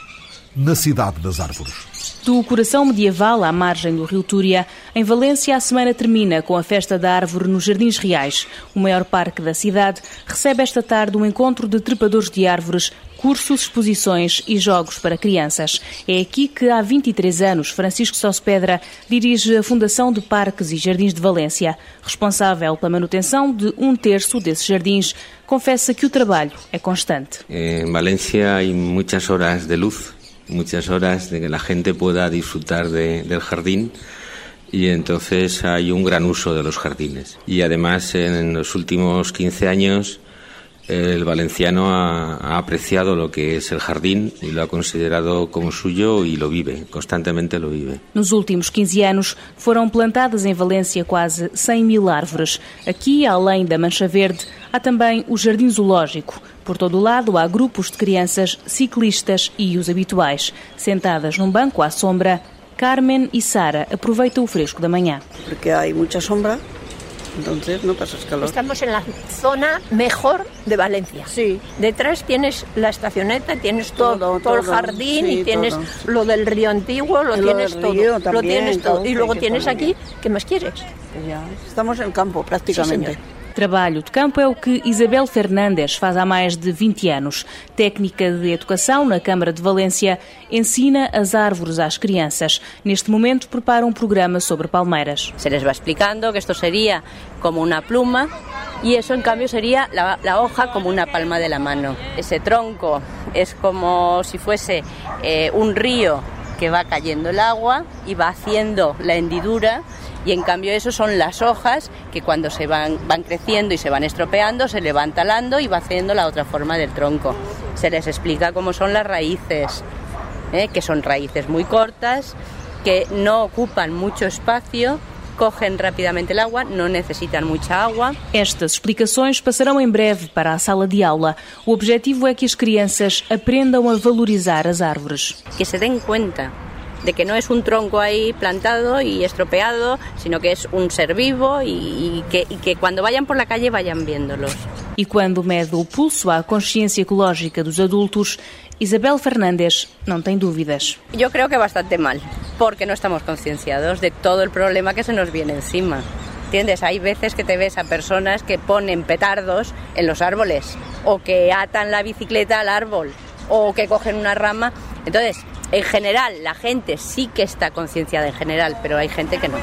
na Cidade das Árvores. Do coração medieval à margem do rio Túria, em Valência a semana termina com a festa da árvore nos Jardins Reais. O maior parque da cidade recebe esta tarde um encontro de trepadores de árvores cursos, exposições e jogos para crianças. É aqui que há 23 anos Francisco Pedra dirige a Fundação de Parques e Jardins de Valência. Responsável pela manutenção de um terço desses jardins, confessa que o trabalho é constante. Em Valência há muitas horas de luz, muitas horas de que a gente pueda disfrutar de, del jardín y entonces hay un gran uso de los jardines. Y además en los últimos 15 años el valenciano ha, ha, apreciado lo que es el jardín y lo ha considerado como suyo y lo vive, constantemente lo vive. Nos últimos 15 anos foram plantadas em Valência quase 100 mil árvores. Aqui, além da Mancha Verde, há também o Jardim Zoológico. Por todo o lado há grupos de crianças, ciclistas e os habituais. Sentadas num banco à sombra, Carmen e Sara aproveitam o fresco da manhã. Porque há muita sombra entonces no pasas calor. Estamos en la zona mejor de Valencia. Sí. Detrás tienes la estacioneta, tienes todo, todo, todo el jardín sí, y tienes todo, sí. lo del río antiguo, lo, Lo tienes del todo. río lo también, tienes todo. todo, Y luego tienes aquí, ¿qué más quieres? Pues ya, estamos en el campo prácticamente. Sí, Trabalho de campo é o que Isabel Fernandes faz há mais de 20 anos. Técnica de educação na Câmara de Valência, ensina as árvores às crianças. Neste momento prepara um programa sobre palmeiras. Se les va explicando que esto sería como una pluma y eso en cambio sería la, la hoja como una palma de la mano. Ese tronco es como si fuese eh, un río que va cayendo el agua y va haciendo la hendidura y en cambio eso son las hojas que cuando se van, van creciendo y se van estropeando se le van talando y va haciendo la otra forma del tronco. Se les explica cómo son las raíces, ¿eh? que son raíces muy cortas, que no ocupan mucho espacio, cogen rápidamente el agua, no necesitan mucha agua. Estas explicações passarão em breve para a sala de aula. O objetivo é que as crianças aprendam a valorizar as árvores. Que se den cuenta de que no es un tronco ahí plantado y estropeado, sino que es un ser vivo y, y, que, y, que, cuando vayan por la calle vayan viéndolos. E quando mede o pulso à consciência ecológica dos adultos, Isabel Fernández não tem dúvidas. Yo creo que bastante mal, porque no estamos concienciados de todo el problema que se nos viene encima. ¿Entiendes? Hay veces que te ves a personas que ponen petardos en los árboles o que atan la bicicleta al árbol o que cogen una rama. Entonces, en general, la gente sí que está concienciada en general, pero hay gente que no.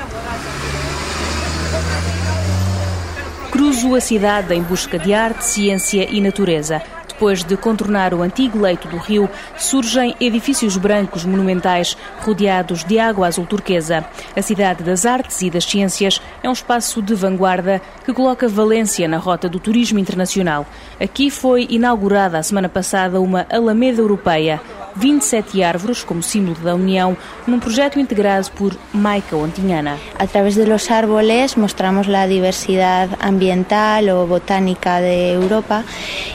Cruzo a cidade em busca de arte, ciência e natureza. Depois de contornar o antigo leito do rio, surgem edifícios brancos monumentais rodeados de água azul turquesa. A cidade das artes e das ciências é um espaço de vanguarda que coloca Valência na rota do turismo internacional. Aqui foi inaugurada a semana passada uma Alameda Europeia, 27 árvores como símbolo da união, num projeto integrado por Maica Ontiñana. A través de los árboles mostramos la diversidad ambiental o botánica de Europa,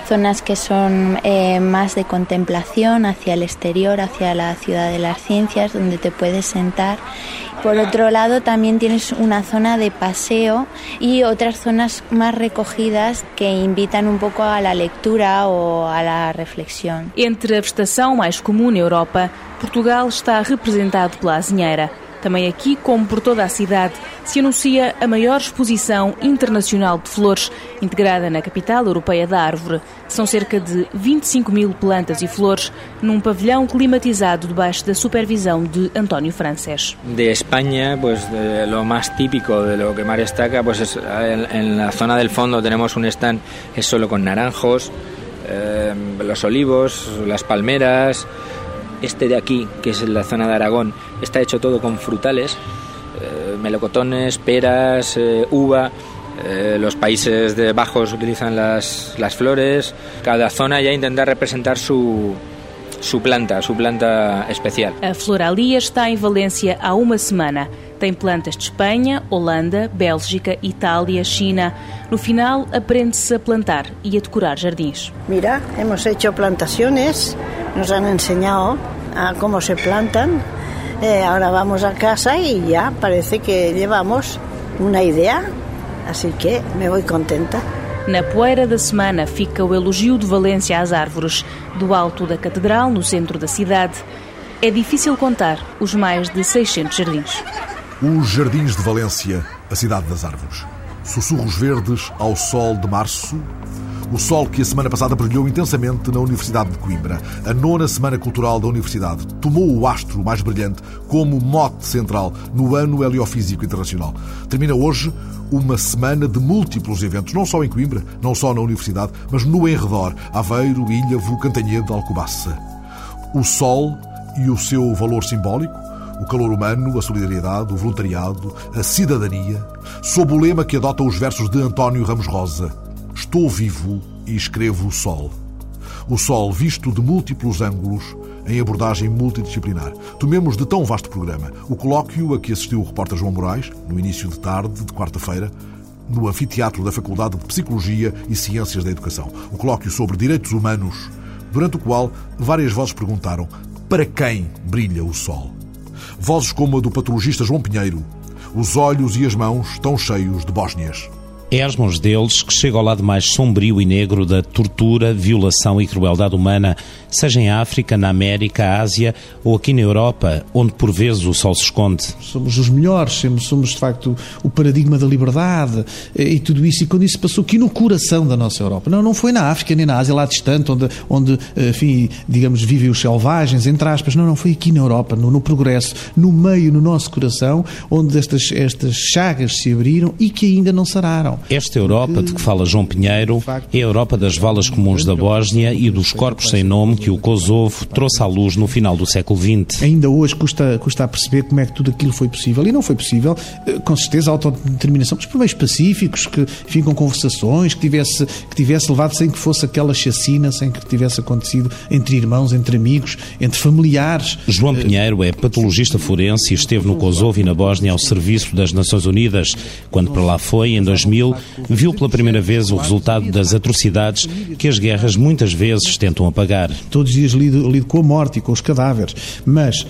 zonas que son eh, más de contemplación hacia el exterior, hacia la ciudad de las ciencias, donde te puedes sentar. Por otro lado, también tienes una zona de paseo y otras zonas más recogidas que invitan un poco a la lectura o a la reflexión. Entre a vegetação mais comum na Europa, Portugal está representado pela azinheira. Também aqui, como por toda a cidade, se anuncia a maior exposição internacional de flores integrada na capital europeia da árvore. São cerca de 25 mil plantas e flores num pavilhão climatizado debaixo da supervisão de António Francés. De España, pues de lo típico de lo que más destaca, pues es, en, en, la zona del fondo tenemos un stand es solo con naranjos, eh, los olivos, las palmeras. Este de aquí, que es la zona de Aragón, está hecho todo con frutales, eh, melocotones, peras, eh, uva. Eh, los países de bajos utilizan las, las flores, cada zona ya intenta representar su, su planta, su planta especial. A Floralia está em Valência há uma semana. Tem plantas de Espanha, Holanda, Bélgica, Itália, China. No final, aprende-se a plantar e a decorar jardins. Mira, hemos hecho plantaciones, nos han enseñado a cómo se plantan. Eh, ahora vamos a casa y ya parece que llevamos una idea, así que me voy contenta. Na poeira da semana fica o elogio de Valência às árvores. Do alto da catedral, no centro da cidade, é difícil contar os mais de 600 jardins. Os Jardins de Valência, a cidade das árvores. Sussurros verdes ao sol de março. O sol que a semana passada brilhou intensamente na Universidade de Coimbra. A nona Semana Cultural da Universidade tomou o astro mais brilhante como mote central no Ano Heliofísico Internacional. Termina hoje uma semana de múltiplos eventos, não só em Coimbra, não só na Universidade, mas no enredor, Aveiro, Ilhavo, Cantanhede, Alcobaça. O sol e o seu valor simbólico, o calor humano, a solidariedade, o voluntariado, a cidadania, sob o lema que adota os versos de António Ramos Rosa: Estou vivo e escrevo o sol. O sol visto de múltiplos ângulos, em abordagem multidisciplinar. Tomemos de tão vasto programa o colóquio a que assistiu o repórter João Moraes, no início de tarde de quarta-feira, no anfiteatro da Faculdade de Psicologia e Ciências da Educação. O colóquio sobre direitos humanos, durante o qual várias vozes perguntaram para quem brilha o sol. Vozes como a do patologista João Pinheiro, os olhos e as mãos tão cheios de bósnias. É às mãos deles que chega ao lado mais sombrio e negro da tortura, violação e crueldade humana, seja em África, na América, Ásia ou aqui na Europa, onde por vezes o sol se esconde. Somos os melhores, somos, de facto o paradigma da liberdade e tudo isso. E quando isso passou aqui no coração da nossa Europa, não, não foi na África nem na Ásia, lá distante, onde, onde enfim, digamos, vivem os selvagens, entre aspas, não, não, foi aqui na Europa, no, no progresso, no meio, no nosso coração, onde estas, estas chagas se abriram e que ainda não sararam. Esta Europa de que fala João Pinheiro é a Europa das valas comuns da Bósnia e dos corpos sem nome que o Kosovo trouxe à luz no final do século XX. Ainda hoje custa, custa a perceber como é que tudo aquilo foi possível. E não foi possível, eh, com certeza, a autodeterminação, mas por meios pacíficos, que, enfim, com conversações, que tivesse, que tivesse levado sem que fosse aquela chacina, sem que tivesse acontecido entre irmãos, entre amigos, entre familiares. João Pinheiro é patologista forense e esteve no Kosovo e na Bósnia ao serviço das Nações Unidas. Quando para lá foi, em 2000, viu pela primeira vez o resultado das atrocidades que as guerras muitas vezes tentam apagar. Todos os dias lido, lido com a morte e com os cadáveres, mas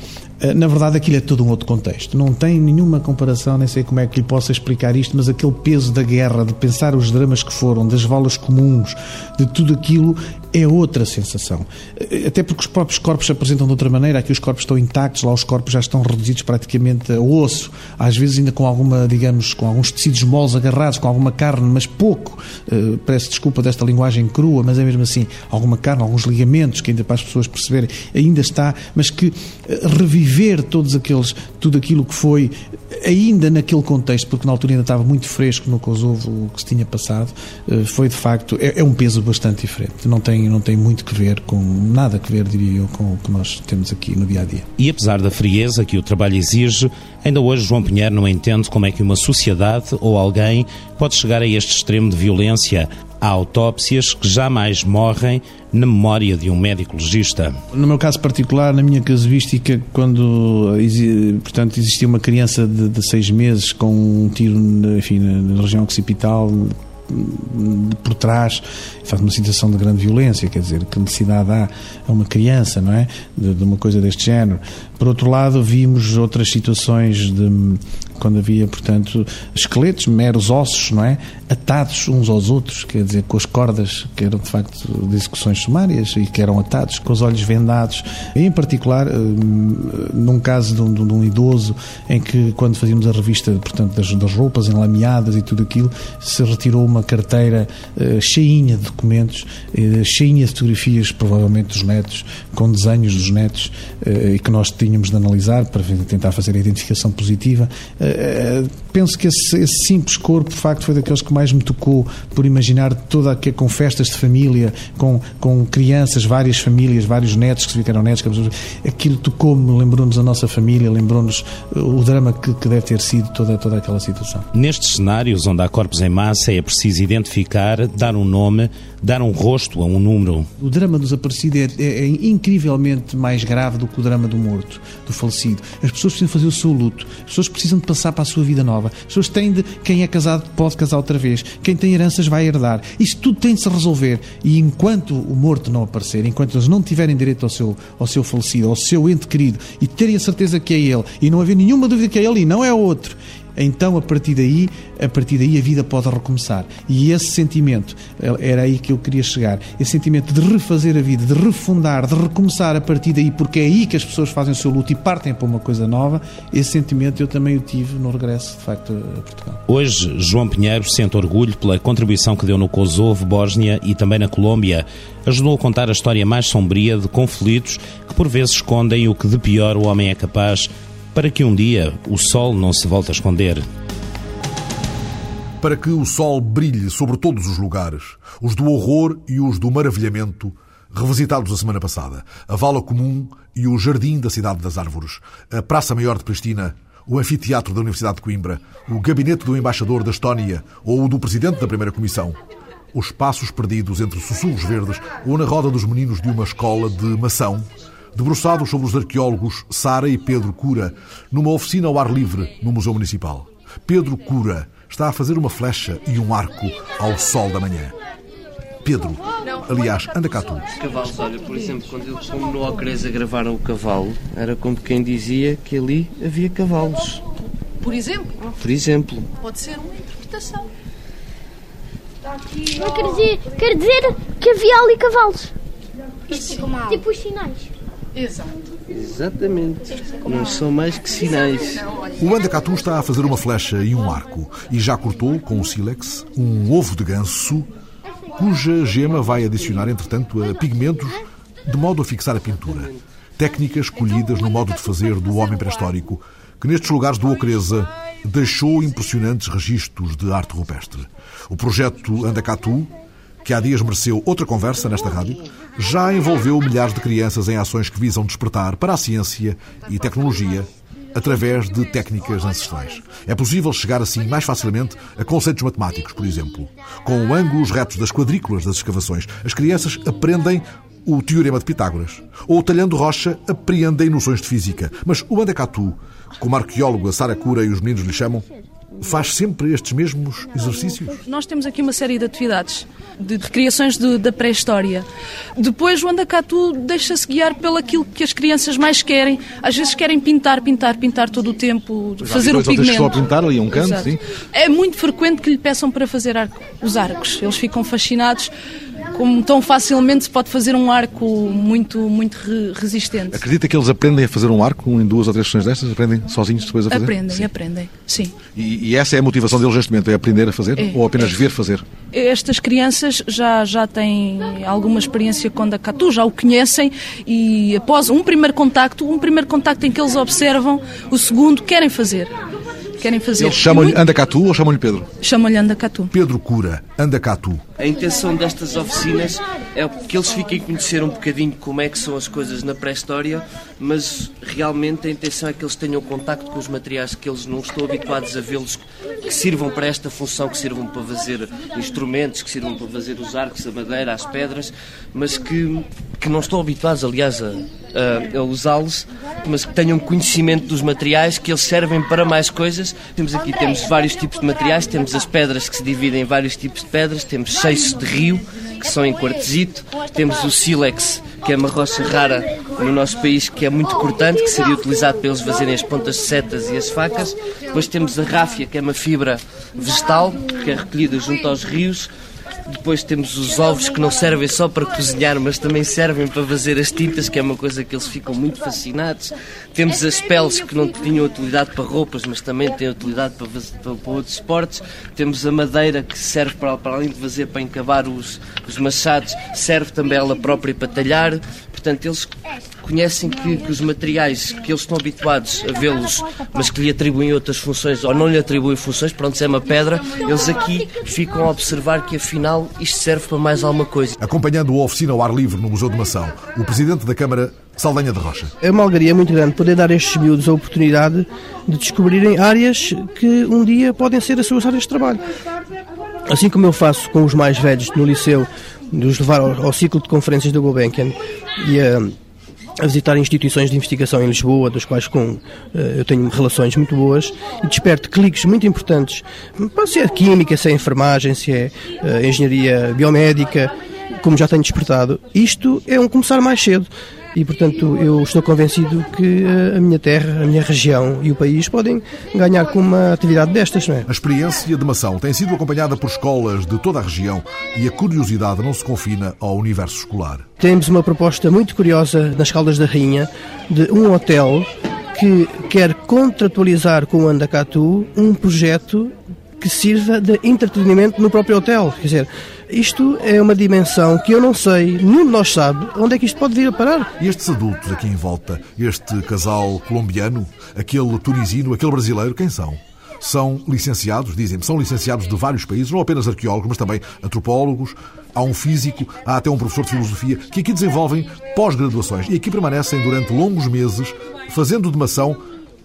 na verdade, aquilo é todo um outro contexto. Não tem nenhuma comparação, nem sei como é que lhe possa explicar isto, mas aquele peso da guerra, de pensar os dramas que foram, das valas comuns, de tudo aquilo, é outra sensação. Eh, até porque os próprios corpos se apresentam de outra maneira. Aqui os corpos estão intactos, lá os corpos já estão reduzidos praticamente a osso, às vezes ainda com alguma, digamos, com alguns tecidos moles agarrados, com alguma carne, mas pouco. Uh, peço desculpa desta linguagem crua, mas é mesmo assim, alguma carne, alguns ligamentos, que ainda para as pessoas perceberem, ainda está, mas que uh, reviver todos aqueles, tudo aquilo que foi ainda naquele contexto, porque na altura ainda estava muito fresco no Kosovo o que se tinha passado, foi de facto, é, é um peso bastante diferente. Não tem tem, não tem muito que ver com, nada que ver, diria eu, com o que nós temos aqui no dia a dia. E apesar da frieza que o trabalho exige, ainda hoje João Pinheiro não entende como é que uma sociedade ou alguém pode chegar a este extremo de violência. Há autópsias que jamais morrem na memória de um médico legista. No meu caso particular, na minha casuística, quando portanto, existia uma criança de, de seis meses com um tiro enfim, na região occipital, por trás faz uma situação de grande violência, quer dizer, que necessidade há a uma criança, não é? De, de uma coisa deste género. Por outro lado, vimos outras situações de quando havia, portanto, esqueletos, meros ossos, não é? Atados uns aos outros, quer dizer, com as cordas, que eram de facto de execuções sumárias e que eram atados, com os olhos vendados. E, em particular, hum, num caso de um, de um idoso, em que, quando fazíamos a revista, portanto, das, das roupas enlameadas e tudo aquilo, se retirou uma carteira uh, cheinha de documentos, uh, cheinha de fotografias, provavelmente dos netos, com desenhos dos netos, e que nós tínhamos de analisar para tentar fazer a identificação positiva penso que esse, esse, simples corpo, de facto, foi daqueles que mais me tocou por imaginar toda que com festas de família, com, com crianças, várias famílias, vários netos que se viram netos, aquilo tocou-me, lembrou-nos a nossa família, lembrou-nos o drama que, que, deve ter sido toda, toda aquela situação. Nestes cenários onde há corpos em massa, é preciso identificar, dar um nome, dar um rosto a um número. O drama do desaparecido é, é, é incrivelmente mais grave do que o drama do morto, do falecido. As pessoas precisam fazer o seu luto, as pessoas precisam de passar para a sua vida nova, as pessoas têm de, quem é casado pode casar outra vez, quem tem heranças vai herdar. Isto tudo tem de se resolver. E enquanto o morto não aparecer, enquanto eles não tiverem direito ao seu, ao seu falecido, ao seu ente querido e terem a certeza que é ele e não haver nenhuma dúvida que é ele e não é outro, então a partir daí, a partir daí a vida pode recomeçar. E esse sentimento, era aí que eu queria chegar, esse sentimento de refazer a vida, de refundar, de recomeçar a partir daí, porque é aí que as pessoas fazem o seu luto e partem para uma coisa nova, esse sentimento eu também o tive no regresso, de facto, a Portugal. Hoje, João Pinheiro sente orgulho pela contribuição que deu no Kosovo, Bósnia e também na Colômbia. Ajudou a contar a história mais sombria de conflitos que por vezes escondem o que de pior o homem é capaz para que um dia o sol não se volte a esconder. Para que o sol brilhe sobre todos os lugares, os do horror e os do maravilhamento, revisitados a semana passada, a Vala Comum e o Jardim da Cidade das Árvores, a Praça Maior de Pristina, o Anfiteatro da Universidade de Coimbra, o Gabinete do Embaixador da Estónia ou o do Presidente da Primeira Comissão, os passos perdidos entre sussurros verdes ou na roda dos meninos de uma escola de mação, debruçados sobre os arqueólogos Sara e Pedro Cura, numa oficina ao ar livre no Museu Municipal. Pedro Cura está a fazer uma flecha e um arco ao sol da manhã. Pedro, aliás, anda cá tu. Cavalos, olha, por exemplo, quando eles como no Ocreza gravaram o cavalo, era como quem dizia que ali havia cavalos. Por exemplo? Por exemplo. Pode ser uma interpretação. Não quer dizer, quer dizer que havia ali cavalos. Tipo os sinais. Exato. Exatamente. Não são mais que sinais. O Andacatu está a fazer uma flecha e um arco e já cortou com o sílex um ovo de ganso cuja gema vai adicionar, entretanto, a pigmentos de modo a fixar a pintura. Técnicas escolhidas no modo de fazer do homem pré-histórico que nestes lugares do Ocreza deixou impressionantes registros de arte rupestre. O projeto Andacatu que há dias mereceu outra conversa nesta rádio, já envolveu milhares de crianças em ações que visam despertar para a ciência e tecnologia através de técnicas ancestrais. É possível chegar assim mais facilmente a conceitos matemáticos, por exemplo. Com ângulos retos das quadrículas das escavações, as crianças aprendem o teorema de Pitágoras. Ou talhando rocha, apreendem noções de física. Mas o Andacatu, como a arqueóloga Sara Cura e os meninos lhe chamam, faz sempre estes mesmos exercícios? Nós temos aqui uma série de atividades, de recriações de, da pré-história. Depois o Andacatu deixa-se guiar pelo aquilo que as crianças mais querem. Às vezes querem pintar, pintar, pintar todo o tempo, fazer o pigmento. Só pintar ali um canto, sim. É muito frequente que lhe peçam para fazer arco, os arcos. Eles ficam fascinados como tão facilmente se pode fazer um arco muito, muito re resistente. Acredita que eles aprendem a fazer um arco em duas ou três sessões destas? Aprendem sozinhos depois a fazer? Aprendem, sim. aprendem, sim. E, e, essa é a motivação deles neste momento, é aprender a fazer é, ou apenas é. ver fazer? Estas crianças já, já têm alguma experiência com a Catu, já o conhecem e após um primeiro contacto, um primeiro contacto em que eles observam, o segundo querem fazer querem fazer. Eles chamam-lhe muito... Andacatu ou chamam-lhe Pedro? Chamam-lhe Andacatu. Pedro Cura, Andacatu. A intenção destas oficinas é que eles fiquem a conhecer um bocadinho como é que são as coisas na pré-história, mas realmente a intenção é que eles tenham contacto com os materiais que eles não estão habituados a vê-los, que sirvam para esta função, que sirvam para fazer instrumentos, que sirvam para fazer os arcos, a madeira, as pedras, mas que, que não estão habituados, aliás, a, a, a usá-los, mas que tenham conhecimento dos materiais, que eles servem para mais coisas. Temos aqui temos vários tipos de materiais, temos as pedras que se dividem em vários tipos de pedras, temos seixos de rio, que são em quartzito, temos o sílex, que é uma rocha rara no nosso país, que é muito cortante, que seria utilizado para eles fazerem as pontas de setas e as facas. Depois temos a ráfia, que é uma fibra vegetal, que é recolhida junto aos rios. Depois temos os ovos que não servem só para cozinhar, mas também servem para fazer as tintas, que é uma coisa que eles ficam muito fascinados. Temos as peles que não tinham utilidade para roupas, mas também têm utilidade para, para, para outros esportes. Temos a madeira que serve para, para além de fazer para encavar os, os machados, serve também ela própria para talhar. Portanto, eles reconhecem que, que, os materiais que eles estão habituados a vê-los, mas que lhe atribuem outras funções ou não lhe atribuem funções, pronto, é uma pedra, eles aqui ficam a observar que afinal isto serve para mais alguma coisa. Acompanhando a oficina ao ar livre no Museu de Mação, o Presidente da Câmara Saldanha de Rocha. É uma alegria muito grande poder dar a estes miúdos a oportunidade de descobrirem áreas que um dia podem ser as suas áreas de trabalho. Assim como eu faço com os mais velhos no liceu, de os levar ao, ao ciclo de conferências da Gulbenkian e a, a visitar instituições de investigação em Lisboa, das quais com eh, eu tenho relações muito boas, e desperto cliques muito importantes, se é química, se é enfermagem, se é uh, engenharia biomédica, como já tenho despertado. Isto é um começar mais cedo. E, portanto, eu estou convencido que eh, a minha terra, a minha região e o país podem ganhar com uma atividade destas, não é? A experiência de Mação tem sido acompanhada por escolas de toda a região e a curiosidade não se confina ao universo escolar. Temos uma proposta muito curiosa nas Caldas da Rainha de um hotel que quer contratualizar com o Andacatu um projeto que sirva de entretenimento no próprio hotel. Quer dizer, isto é uma dimensão que eu não sei, nenhum de nós sabe onde é que isto pode vir a parar. E estes adultos aqui em volta, este casal colombiano, aquele tunisino, aquele brasileiro, quem são? São licenciados, dizem-me, são licenciados de vários países, não apenas arqueólogos, mas também antropólogos, há um físico, há até um professor de filosofia, que aqui desenvolvem pós-graduações e aqui permanecem durante longos meses fazendo de mação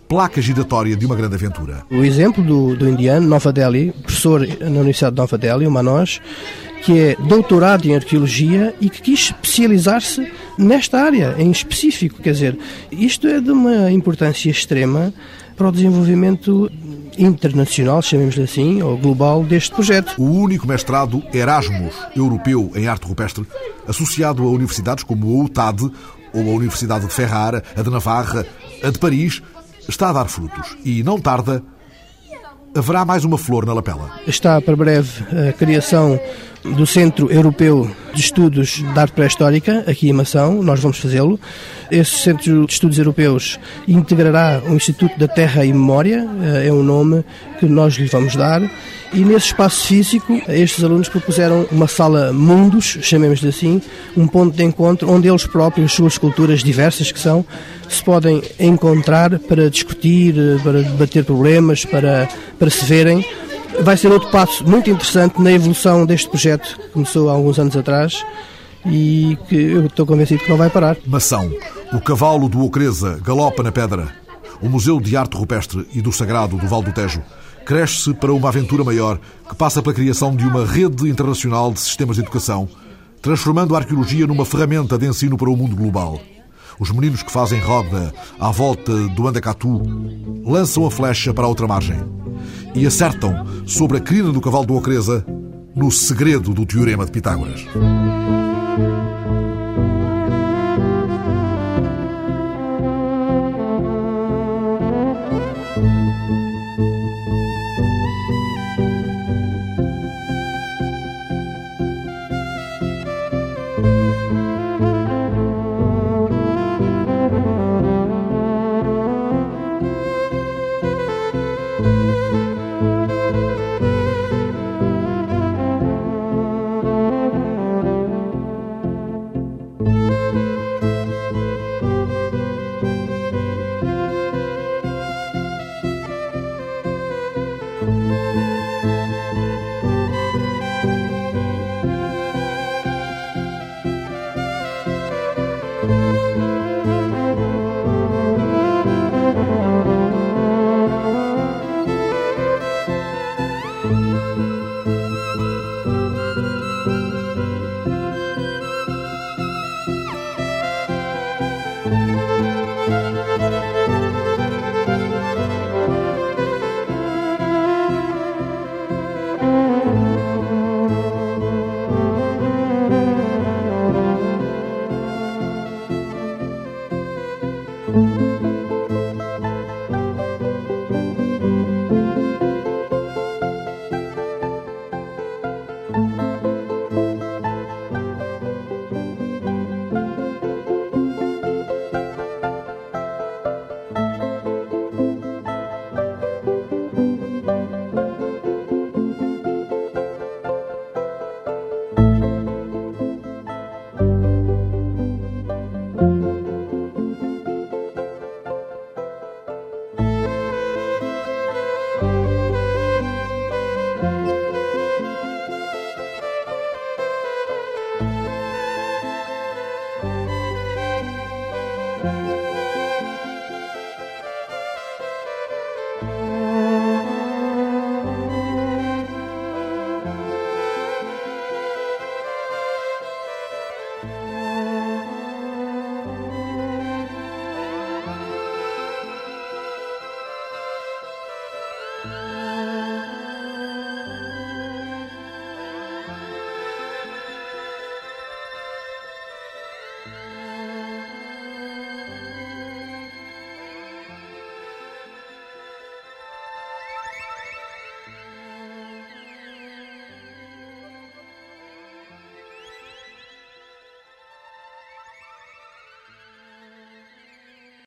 placa giratória de uma grande aventura. O exemplo do, do indiano, Nova Delhi, professor na Universidade de Nova Delhi, o Manoj, que é doutorado em arqueologia e que quis especializar-se nesta área em específico. Quer dizer, isto é de uma importância extrema para o desenvolvimento internacional, chamemos-lhe assim, ou global, deste projeto. O único mestrado Erasmus europeu em arte rupestre, associado a universidades como a UTAD ou a Universidade de Ferrara, a de Navarra, a de Paris, está a dar frutos e não tarda haverá mais uma flor na lapela. Está para breve a criação do Centro Europeu de Estudos de Arte Pré-Histórica, aqui em Mação, nós vamos fazê-lo. Esse Centro de Estudos Europeus integrará o Instituto da Terra e Memória, eh, é um nome que nós lhe vamos dar, e nesse espaço físico, estes alunos propuseram uma sala mundos, chamemos-lhe assim, um ponto de encontro onde eles próprios, suas culturas diversas que são, se podem encontrar para discutir, eh, para debater problemas, para, para se verem vai ser outro passo muito interessante na evolução deste projeto que começou há alguns anos atrás e que eu estou convencido que não vai parar. Mação. O cavalo do Ocreza galopa na pedra. O Museu de Arte Rupestre e do Sagrado do Val do Tejo cresce para uma aventura maior que passa pela criação de uma rede internacional de sistemas de educação, transformando a arqueologia numa ferramenta de ensino para o mundo global. Os meninos que fazem roda à volta do Andacatu lançam a flecha para a outra margem e acertam sobre a crina do cavalo do Ocreza no segredo do Teorema de Pitágoras.